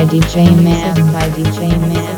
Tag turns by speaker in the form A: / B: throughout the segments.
A: by DJ Man by DJ Man.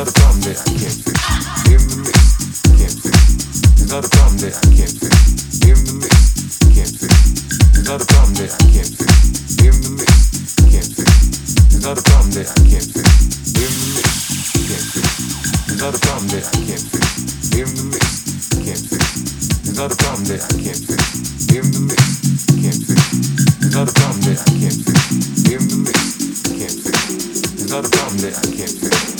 B: not not the a problem that I can't fix. The mix, can't fix. That I
C: can't fix. The mix, can't fix. That I can't fix. The mix, can't fix. That I can't fix. The
D: mix, can't fix. That I can't fix. The mix, can't fix. That I can't fix. The mix, I can't fix.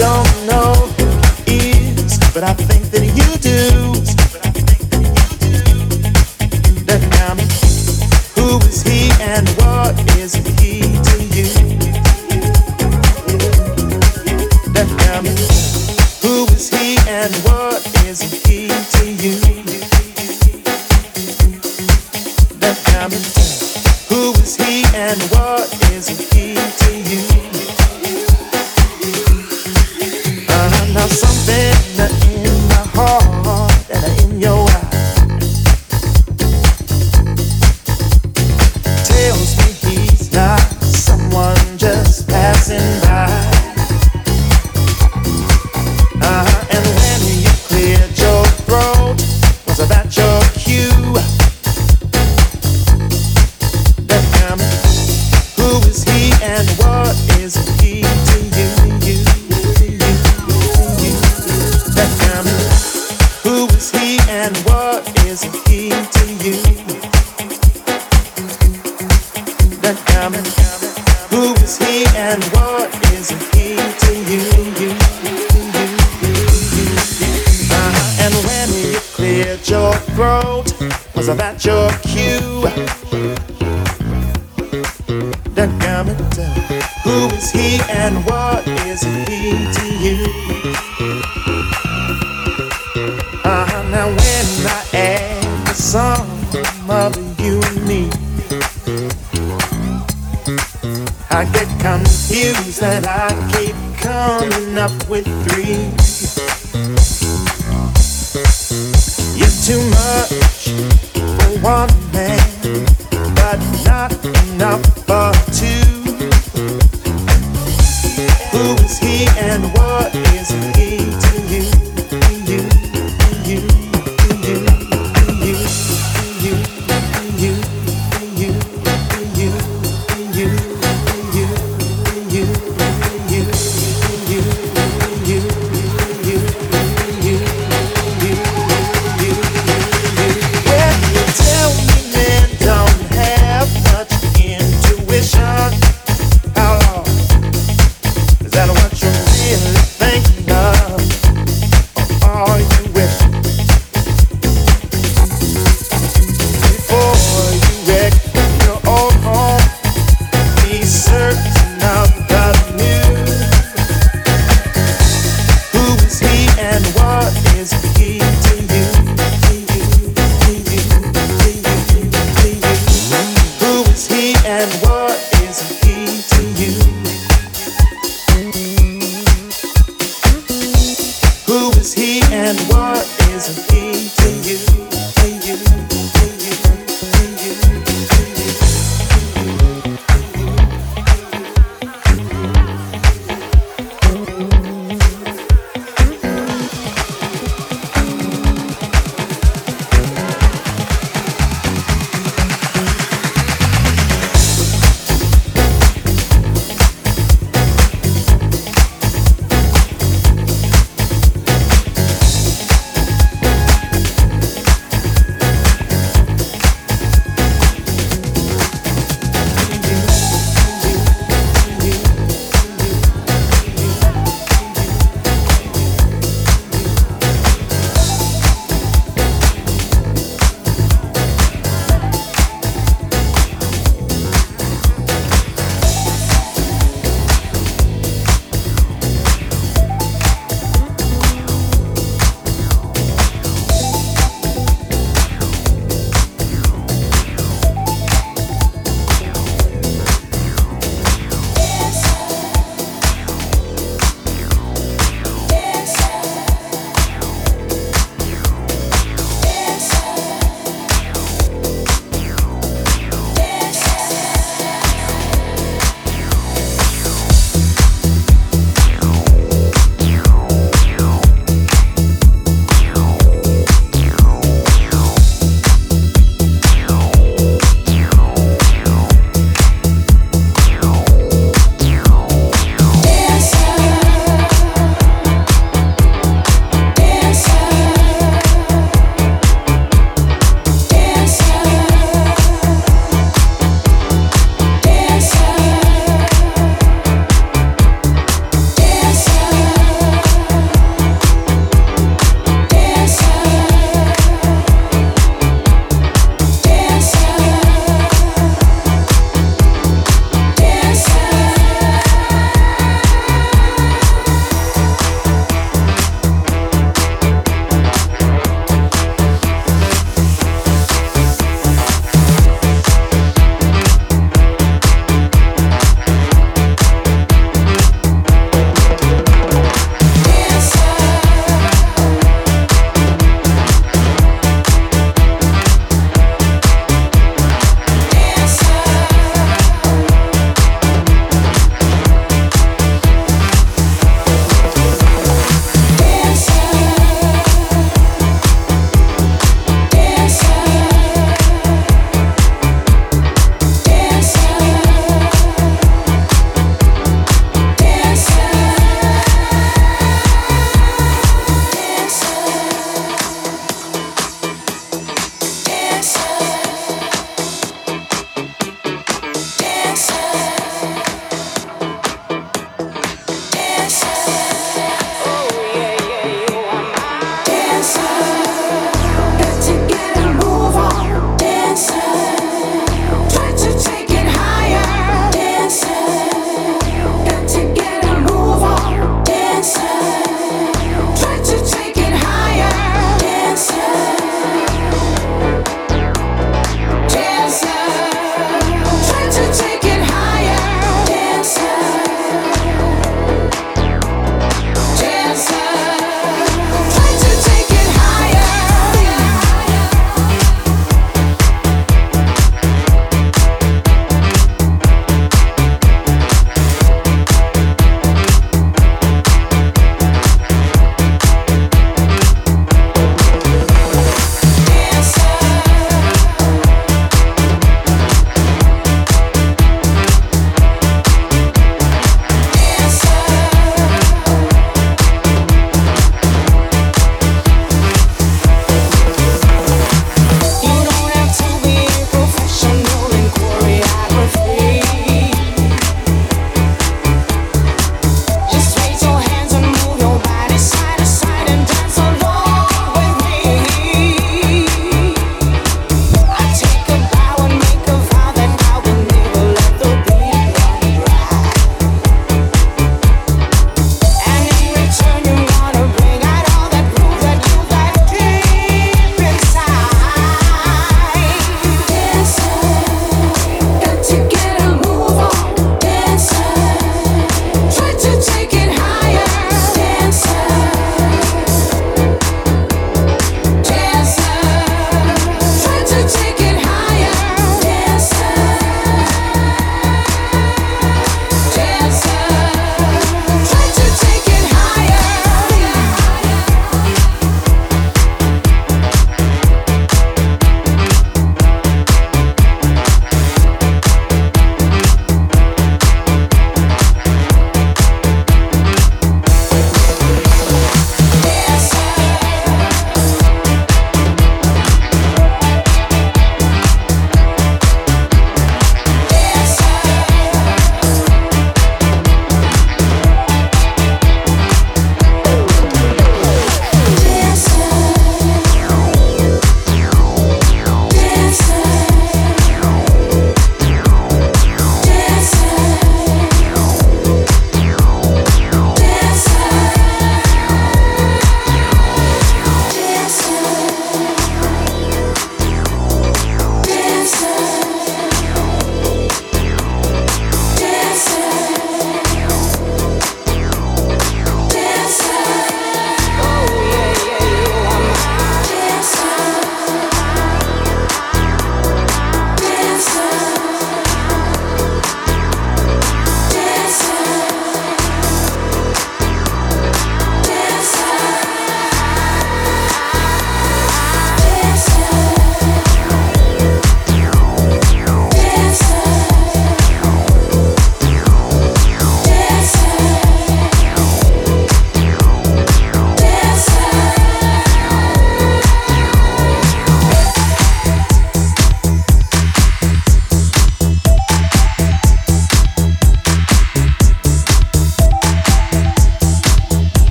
D: don't know who he is, but I think
E: that
F: he